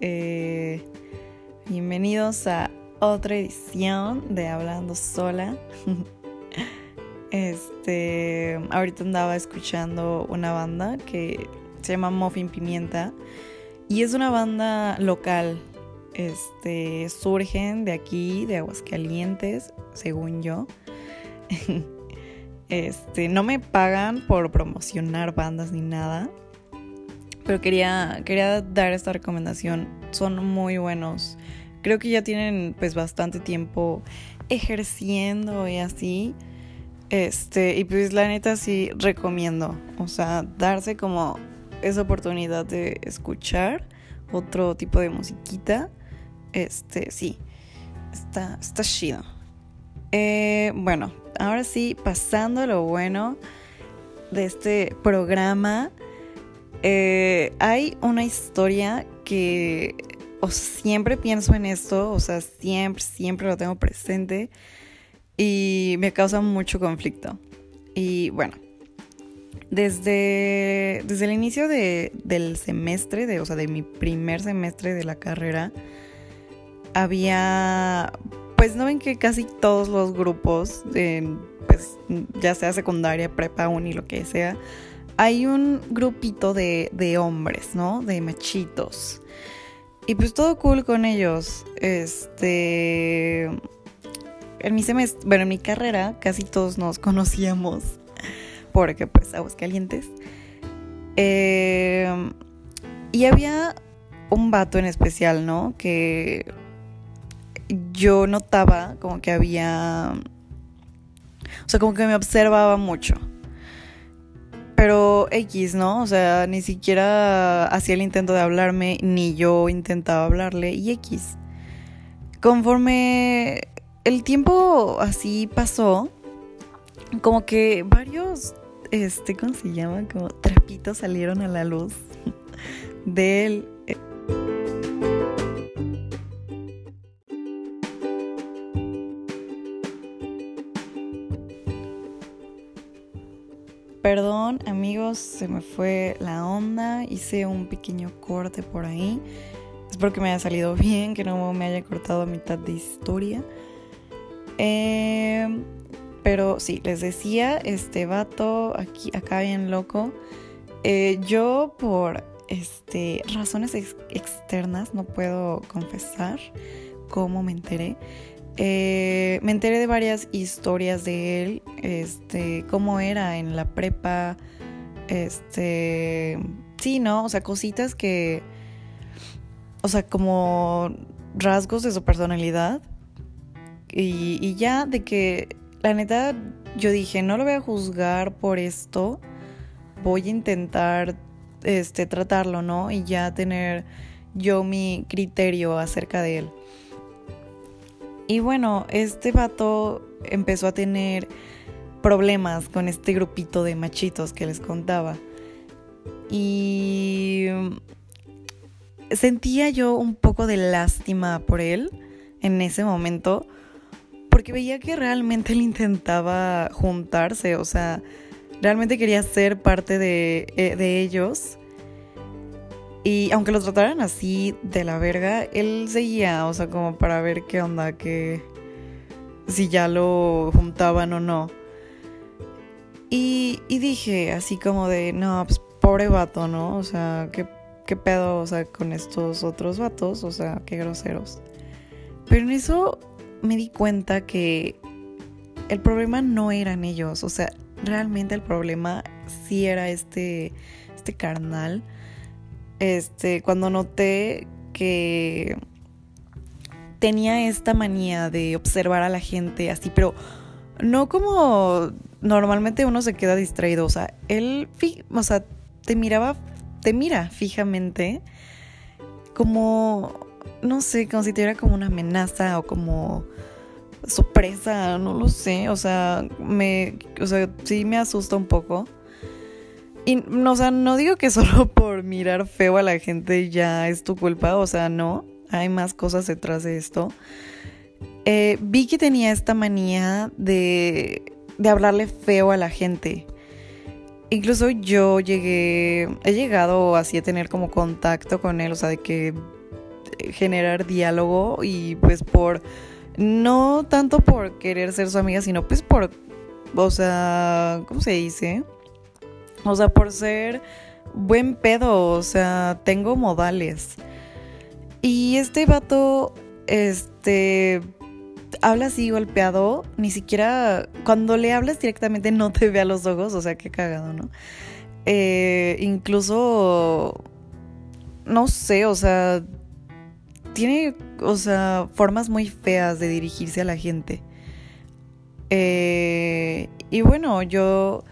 Eh, bienvenidos a otra edición de Hablando Sola. este, ahorita andaba escuchando una banda que se llama Muffin Pimienta y es una banda local. Este, surgen de aquí, de Aguascalientes, según yo. Este, no me pagan por promocionar bandas ni nada. Pero quería, quería dar esta recomendación. Son muy buenos. Creo que ya tienen pues bastante tiempo ejerciendo y así. Este, y pues la neta sí recomiendo. O sea, darse como esa oportunidad de escuchar otro tipo de musiquita. Este, sí. Está, está chido. Eh, bueno, ahora sí, pasando a lo bueno de este programa. Eh, hay una historia que o siempre pienso en esto, o sea, siempre, siempre lo tengo presente y me causa mucho conflicto. Y bueno, desde, desde el inicio de, del semestre, de, o sea, de mi primer semestre de la carrera, había, pues no ven que casi todos los grupos, pues ya sea secundaria, prepa, uni, lo que sea, hay un grupito de, hombres, ¿no? De machitos. Y pues todo cool con ellos. Este. En mi semestre, bueno, en mi carrera casi todos nos conocíamos. Porque pues aguas calientes. Eh, y había un vato en especial, ¿no? Que yo notaba como que había. O sea, como que me observaba mucho pero X, ¿no? O sea, ni siquiera hacía el intento de hablarme, ni yo intentaba hablarle, y X. Conforme el tiempo así pasó, como que varios, este, ¿cómo se llama? Como trapitos salieron a la luz del Perdón amigos, se me fue la onda, hice un pequeño corte por ahí. Espero que me haya salido bien, que no me haya cortado a mitad de historia. Em, pero sí, les decía, este vato aquí, acá bien loco. Eh, yo por este, razones externas no puedo confesar cómo me enteré. Eh, me enteré de varias historias de él, este, cómo era en la prepa, este, sí, ¿no? O sea, cositas que, o sea, como rasgos de su personalidad. Y, y ya de que, la neta, yo dije, no lo voy a juzgar por esto, voy a intentar, este, tratarlo, ¿no? Y ya tener yo mi criterio acerca de él. Y bueno, este vato empezó a tener problemas con este grupito de machitos que les contaba. Y sentía yo un poco de lástima por él en ese momento, porque veía que realmente él intentaba juntarse, o sea, realmente quería ser parte de, eh, de ellos y aunque lo trataran así de la verga, él seguía, o sea, como para ver qué onda, que si ya lo juntaban o no. Y, dije así como de, no, pues pobre vato, ¿no? O sea, ¿qué, qué pedo, o sea, con estos otros vatos, o sea, qué groseros. Pero en eso me di cuenta que el problema no eran ellos, o sea, realmente el problema sí era este, este carnal este, cuando noté que tenía esta manía de observar a la gente así, pero no como normalmente uno se queda distraído, o sea, él, o sea, te miraba, te mira fijamente como, no sé, como si tuviera como una amenaza o como sorpresa, no lo sé, o sea, me, o sea, sí me asusta un poco. Y, o sea, no digo que solo por mirar feo a la gente ya es tu culpa, o sea, no, hay más cosas detrás de esto. Eh, vi que tenía esta manía de, de hablarle feo a la gente. incluso yo llegué, he llegado así a tener como contacto con él, o sea, de que eh, generar diálogo y pues por, no tanto por querer ser su amiga, sino pues por, o sea, ¿cómo se dice? O sea, por ser buen pedo, o sea, tengo modales. Y este vato, este, habla así golpeado, ni siquiera cuando le hablas directamente no te ve a los ojos, o sea, qué cagado, ¿no? Eh, incluso, no sé, o sea, tiene, o sea, formas muy feas de dirigirse a la gente. Eh, y bueno, yo,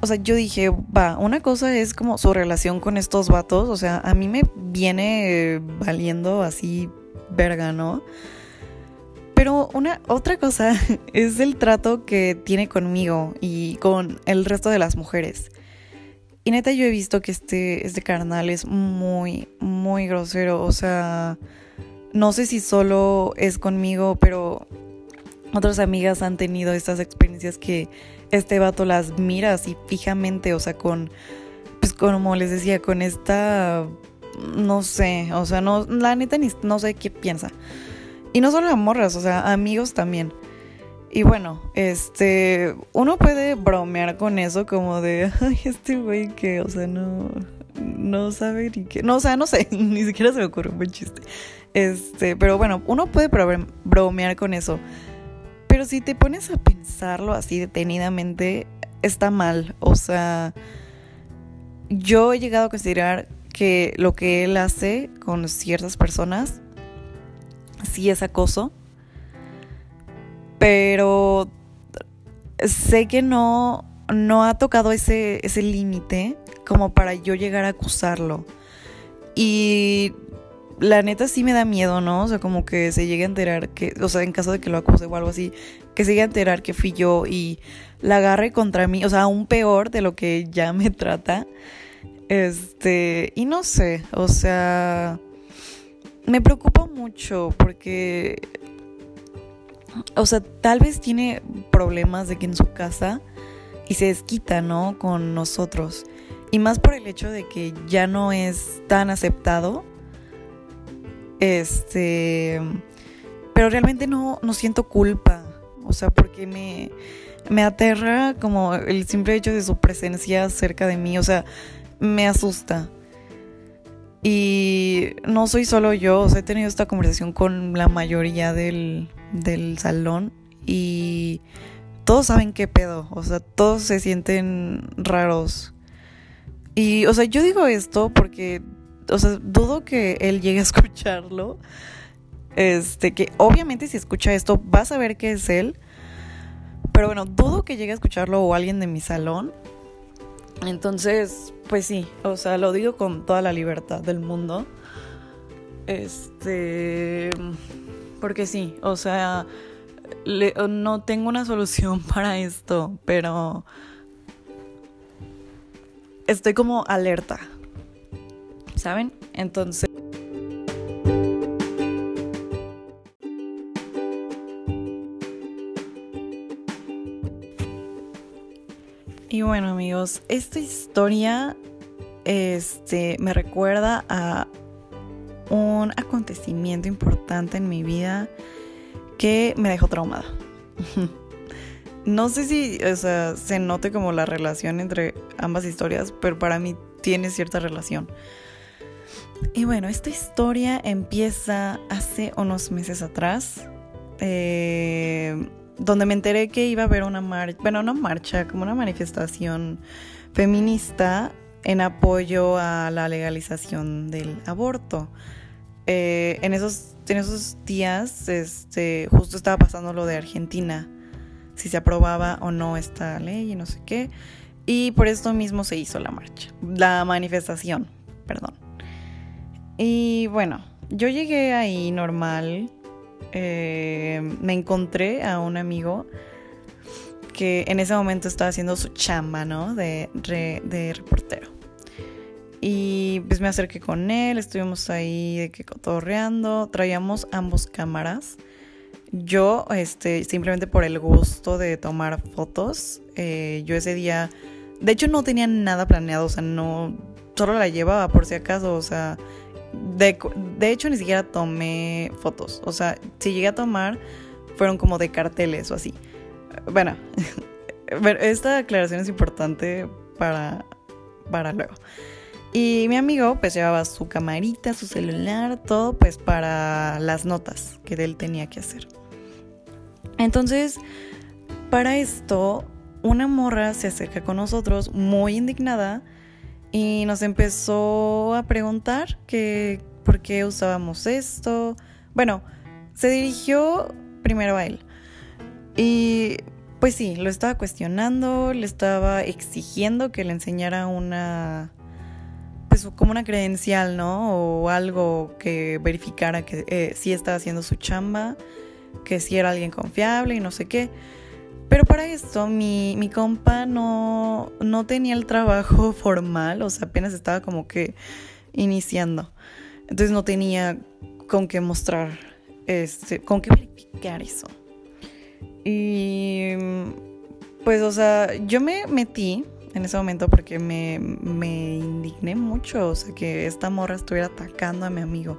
o sea, yo dije, va, una cosa es como su relación con estos vatos, o sea, a mí me viene valiendo así verga, ¿no? Pero una otra cosa es el trato que tiene conmigo y con el resto de las mujeres. Y neta yo he visto que este, este carnal es muy, muy grosero. O sea, no sé si solo es conmigo, pero otras amigas han tenido estas experiencias que este vato las mira así fijamente, o sea, con, pues como les decía, con esta, no sé, o sea, no, la neta ni, no sé qué piensa. Y no solo a morras, o sea, amigos también. Y bueno, este, uno puede bromear con eso como de, ay, este güey que, o sea, no, no sabe ni qué, no, o sea, no sé, ni siquiera se me ocurre un buen chiste. Este, pero bueno, uno puede bromear con eso. Pero si te pones a pensarlo así detenidamente, está mal. O sea, yo he llegado a considerar que lo que él hace con ciertas personas sí es acoso, pero sé que no, no ha tocado ese, ese límite como para yo llegar a acusarlo. Y la neta sí me da miedo, ¿no? O sea, como que se llegue a enterar que, o sea, en caso de que lo acuse o algo así, que se llegue a enterar que fui yo y la agarre contra mí, o sea, aún peor de lo que ya me trata. Este, y no sé, o sea, me preocupa mucho porque, o sea, tal vez tiene problemas de que en su casa y se desquita, ¿no? Con nosotros. Y más por el hecho de que ya no es tan aceptado. Este, pero realmente no, no siento culpa. O sea, porque me, me aterra como el simple hecho de su presencia cerca de mí. O sea, me asusta. Y no soy solo yo, o sea, he tenido esta conversación con la mayoría del, del salón y todos saben qué pedo, o sea, todos se sienten raros. Y, o sea, yo digo esto porque, o sea, dudo que él llegue a escucharlo. Este, que obviamente si escucha esto vas a ver que es él. Pero bueno, dudo que llegue a escucharlo o alguien de mi salón. Entonces, pues sí, o sea, lo digo con toda la libertad del mundo. Este, porque sí, o sea, no tengo una solución para esto, pero estoy como alerta, ¿saben? Entonces... esta historia este, me recuerda a un acontecimiento importante en mi vida que me dejó traumada. no sé si se note como la relación entre ambas historias, pero para mí tiene cierta relación. Y bueno, esta historia empieza hace unos meses atrás. Eh, donde me enteré que iba a haber una marcha, bueno, no marcha, como una manifestación feminista en apoyo a la legalización del aborto. Eh, en, esos, en esos días este, justo estaba pasando lo de Argentina, si se aprobaba o no esta ley y no sé qué. Y por esto mismo se hizo la marcha, la manifestación, perdón. Y bueno, yo llegué ahí normal, eh, me encontré a un amigo que en ese momento estaba haciendo su chamba, ¿no? De, reportero. Y pues me acerqué con él, estuvimos ahí de que cotorreando, traíamos ambos cámaras. Yo, este, simplemente por el gusto de tomar fotos, eh, yo ese día De hecho, no tenía nada planeado, o sea, no. Solo la llevaba por si acaso, o sea. De, de hecho, ni siquiera tomé fotos. O sea, si llegué a tomar, fueron como de carteles o así. Bueno, esta aclaración es importante para, para luego. Y mi amigo pues llevaba su camarita, su celular, todo pues para las notas que él tenía que hacer. Entonces, para esto, una morra se acerca con nosotros muy indignada y nos empezó a preguntar que por qué usábamos esto. Bueno, se dirigió primero a él. Y pues sí, lo estaba cuestionando, le estaba exigiendo que le enseñara una pues como una credencial, ¿no? O algo que verificara que eh, sí estaba haciendo su chamba, que sí era alguien confiable y no sé qué. Pero para esto mi, compa no, no tenía el trabajo formal, o sea, apenas estaba como que iniciando. Entonces no tenía con qué mostrar, este, con qué verificar eso. Y pues, o sea, yo me metí en ese momento porque me, me indigné mucho, o sea, que esta morra estuviera atacando a mi amigo.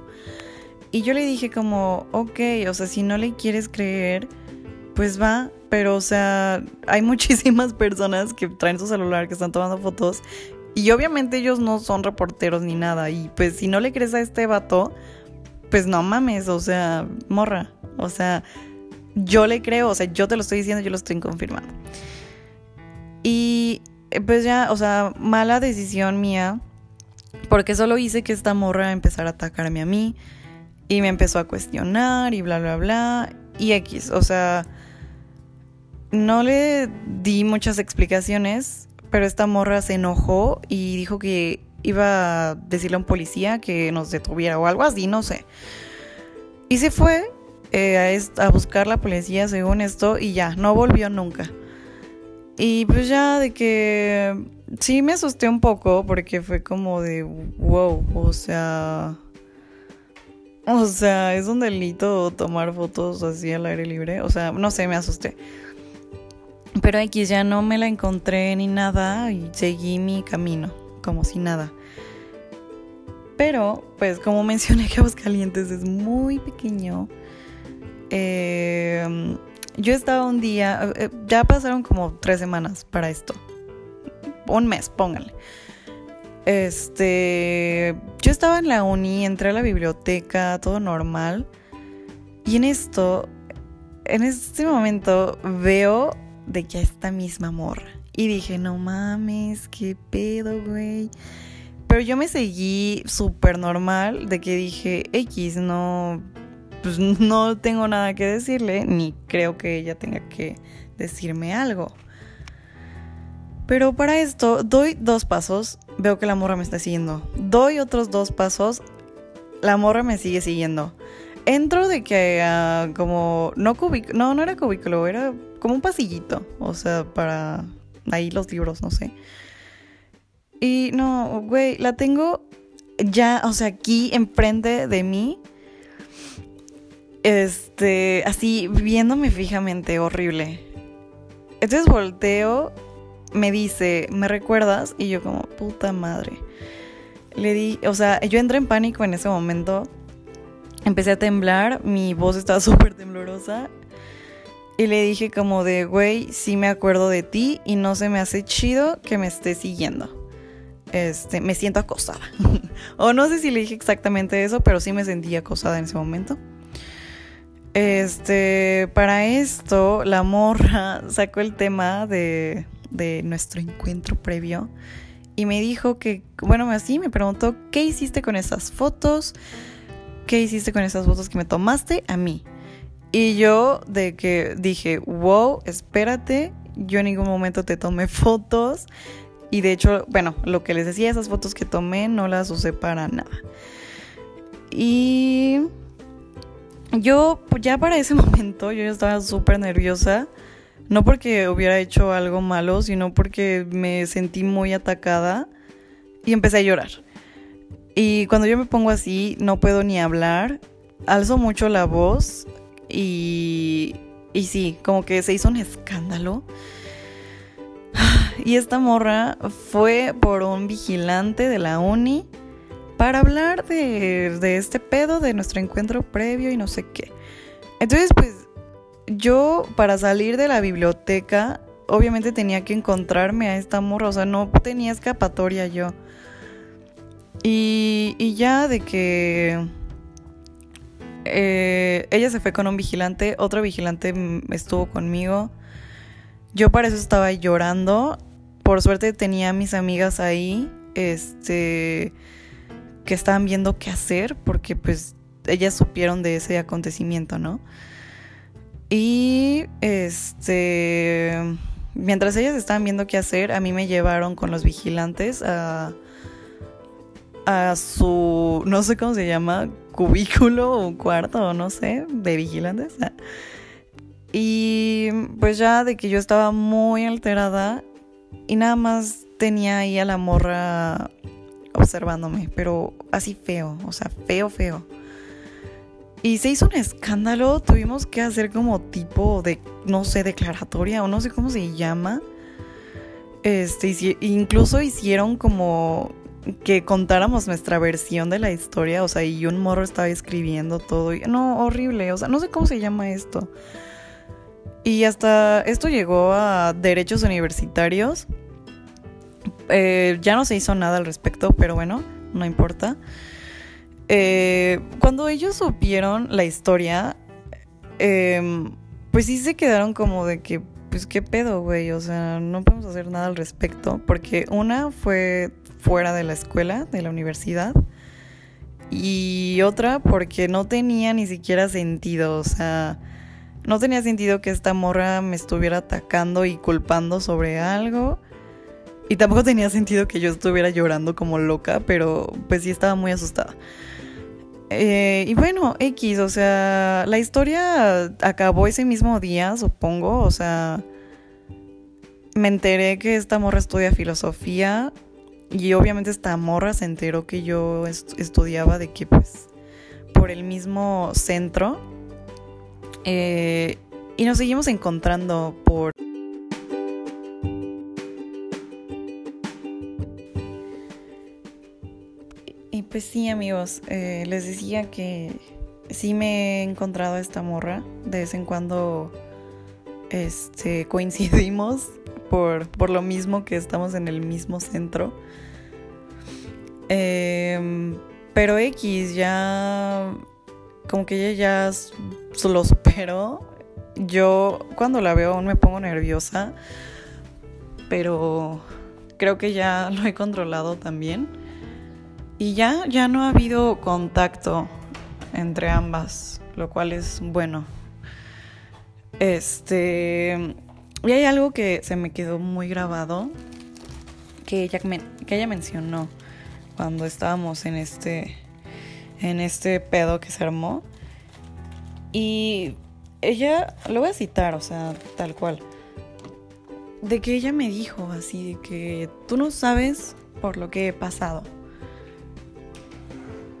Y yo le dije como, ok, o sea, si no le quieres creer, pues va, pero o sea, hay muchísimas personas que traen su celular, que están tomando fotos, y obviamente ellos no son reporteros ni nada, y pues si no le crees a este vato, pues no mames, o sea, morra, o sea, yo le creo, o sea, yo te lo estoy diciendo, yo lo estoy confirmando. Y eh, pues ya, o sea, mala decisión mía, porque solo hice que esta morra empezara a atacarme a mí y me empezó a cuestionar y bla, bla, bla. Y X, o sea, no le di muchas explicaciones, pero esta morra se enojó y dijo que iba a decirle a un policía que nos detuviera o algo así, no sé. Y se fue eh, a, a buscar la policía según esto y ya, no volvió nunca. Y pues ya de que sí me asusté un poco porque fue como de wow, o sea, o sea, es un delito tomar fotos así al aire libre, o sea, no sé, me asusté. Pero X ya no me la encontré ni nada y seguí mi camino, como si nada. Pero, pues como mencioné que Aguascalientes es muy pequeño, eh, yo estaba un día, eh, ya pasaron como tres semanas para esto. Un mes, pónganle. Este, yo estaba en la uni, entré a la biblioteca, todo normal. Y en esto, en este momento, veo de que esta misma morra. Y dije, no mames, qué pedo, güey. Pero yo me seguí súper normal de que dije, X, no, pues no tengo nada que decirle, ni creo que ella tenga que decirme algo. Pero para esto doy dos pasos, veo que la morra me está siguiendo. Doy otros dos pasos, la morra me sigue siguiendo. Entro de que como no no, no era cubículo, era como un pasillito, o sea, para ahí los libros, no sé. Y no, güey, la tengo ya, o sea, aquí enfrente de mí este, así viéndome fijamente, horrible. Entonces volteo, me dice, ¿me recuerdas? Y yo como, puta madre. Le di, o sea, yo entré en pánico en ese momento. Empecé a temblar, mi voz estaba súper temblorosa. Y le dije como de, güey, sí me acuerdo de ti y no se me hace chido que me estés siguiendo. Este, me siento acosada. o no sé si le dije exactamente eso, pero sí me sentí acosada en ese momento. Este, para esto, la morra sacó el tema de, de nuestro encuentro previo y me dijo que, bueno, así me preguntó, ¿qué hiciste con esas fotos? ¿Qué hiciste con esas fotos que me tomaste a mí? Y yo de que dije, wow, espérate, yo en ningún momento te tomé fotos. Y de hecho, bueno, lo que les decía, esas fotos que tomé no las usé para nada. Y yo pues, ya para ese momento yo estaba súper nerviosa. No porque hubiera hecho algo malo, sino porque me sentí muy atacada y empecé a llorar. Y cuando yo me pongo así, no puedo ni hablar, alzo mucho la voz y, y sí, como que se hizo un escándalo. y esta morra fue por un vigilante de la uni para hablar de, de este pedo, de nuestro encuentro previo y no sé qué. Entonces, pues yo para salir de la biblioteca, obviamente tenía que encontrarme a esta morra, o sea, no tenía escapatoria yo. Y, y ya de que eh, ella se fue con un vigilante, otro vigilante estuvo conmigo. Yo para eso estaba llorando. Por suerte tenía a mis amigas ahí, este, que estaban viendo qué hacer, porque pues ellas supieron de ese acontecimiento, ¿no? Y este, mientras ellas estaban viendo qué hacer, a mí me llevaron con los vigilantes a, a su, no sé cómo se llama, cubículo o cuarto, no sé, de vigilantes. Y pues ya de que yo estaba muy alterada y nada más tenía ahí a la morra observándome, pero así feo, o sea, feo, feo. Y se hizo un escándalo, tuvimos que hacer como tipo de, no sé, declaratoria o no sé cómo se llama. Este, incluso hicieron como que contáramos nuestra versión de la historia, o sea, y un morro estaba escribiendo todo. No, horrible, o sea, no sé cómo se llama esto. Y hasta esto llegó a derechos universitarios. Eh, ya no se hizo nada al respecto, pero bueno, no importa. Eh, cuando ellos supieron la historia, em, pues sí se quedaron como de que, pues qué pedo, güey, o sea, no podemos hacer nada al respecto, porque una fue fuera de la escuela, de la universidad, y otra porque no tenía ni siquiera sentido, o sea, no tenía sentido que esta morra me estuviera atacando y culpando sobre algo. Y tampoco tenía sentido que yo estuviera llorando como loca, pero pues sí estaba muy asustada. Eh, y bueno, X, o sea, la historia acabó ese mismo día, supongo, o sea, me enteré que esta morra estudia filosofía y obviamente esta morra se enteró que yo estudiaba de que pues por el mismo centro eh, y nos seguimos encontrando por pues sí, amigos, eh, les decía que sí me he encontrado a esta morra. De vez en cuando este, coincidimos por, por lo mismo que estamos en el mismo centro. Em, pero X ya, como que ella ya lo superó. Yo cuando la veo aún me pongo nerviosa, pero creo que ya lo he controlado también. Y ya, ya no ha habido contacto entre ambas, lo cual es bueno. Este. Y hay algo que se me quedó muy grabado que ella, que ella mencionó cuando estábamos en este. en este pedo que se armó. Y ella, lo voy a citar, o sea, tal cual. De que ella me dijo así, de que tú no sabes por lo que he pasado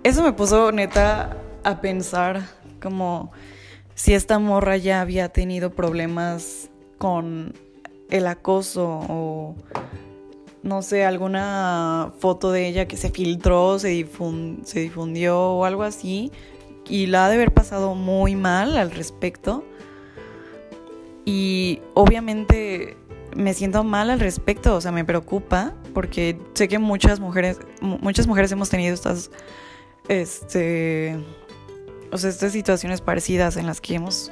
eso me puso neta a pensar como si esta morra ya había tenido problemas con el acoso o no sé, alguna foto de ella que se filtró, se, se difundió o algo así y la ha de haber pasado muy mal al respecto. Y obviamente me siento mal al respecto, o sea, me preocupa porque sé que muchas mujeres muchas mujeres hemos tenido estas este, o sea, estas situaciones parecidas en las que hemos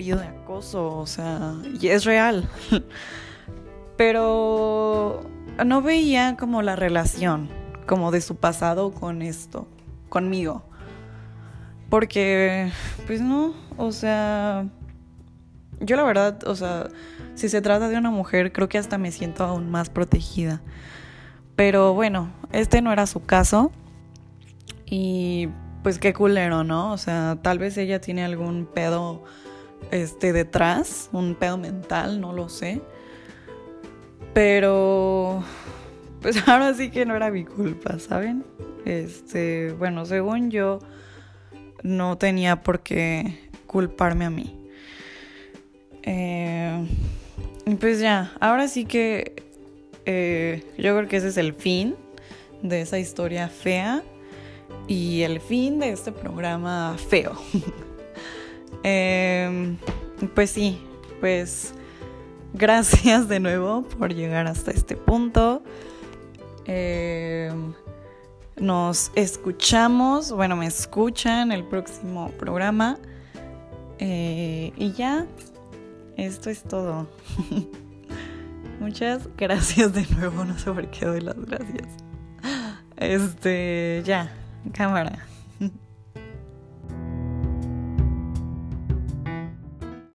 sufrido de acoso, o sea, y es real. Pero no veía como la relación, como de su pasado con esto, conmigo. Porque, pues no, o sea, yo la verdad, o sea, si se trata de una mujer, creo que hasta me siento aún más protegida. Pero bueno, este no era su caso. Y pues qué culero, ¿no? O sea, tal vez ella tiene algún pedo este detrás, un pedo mental, no lo sé. Pero pues ahora sí que no era mi culpa, ¿saben? Este, bueno, según yo no tenía por qué culparme a mí. Eh, pues ya, ahora sí que eh, yo creo que ese es el fin de esa historia fea y el fin de este programa feo. Em, pues sí, pues gracias de nuevo por llegar hasta este punto. Em, nos escuchamos, bueno, me escuchan el próximo programa. Eh, y ya, esto es todo. Muchas gracias de nuevo, no sé por qué doy las gracias. Este, ya, cámara.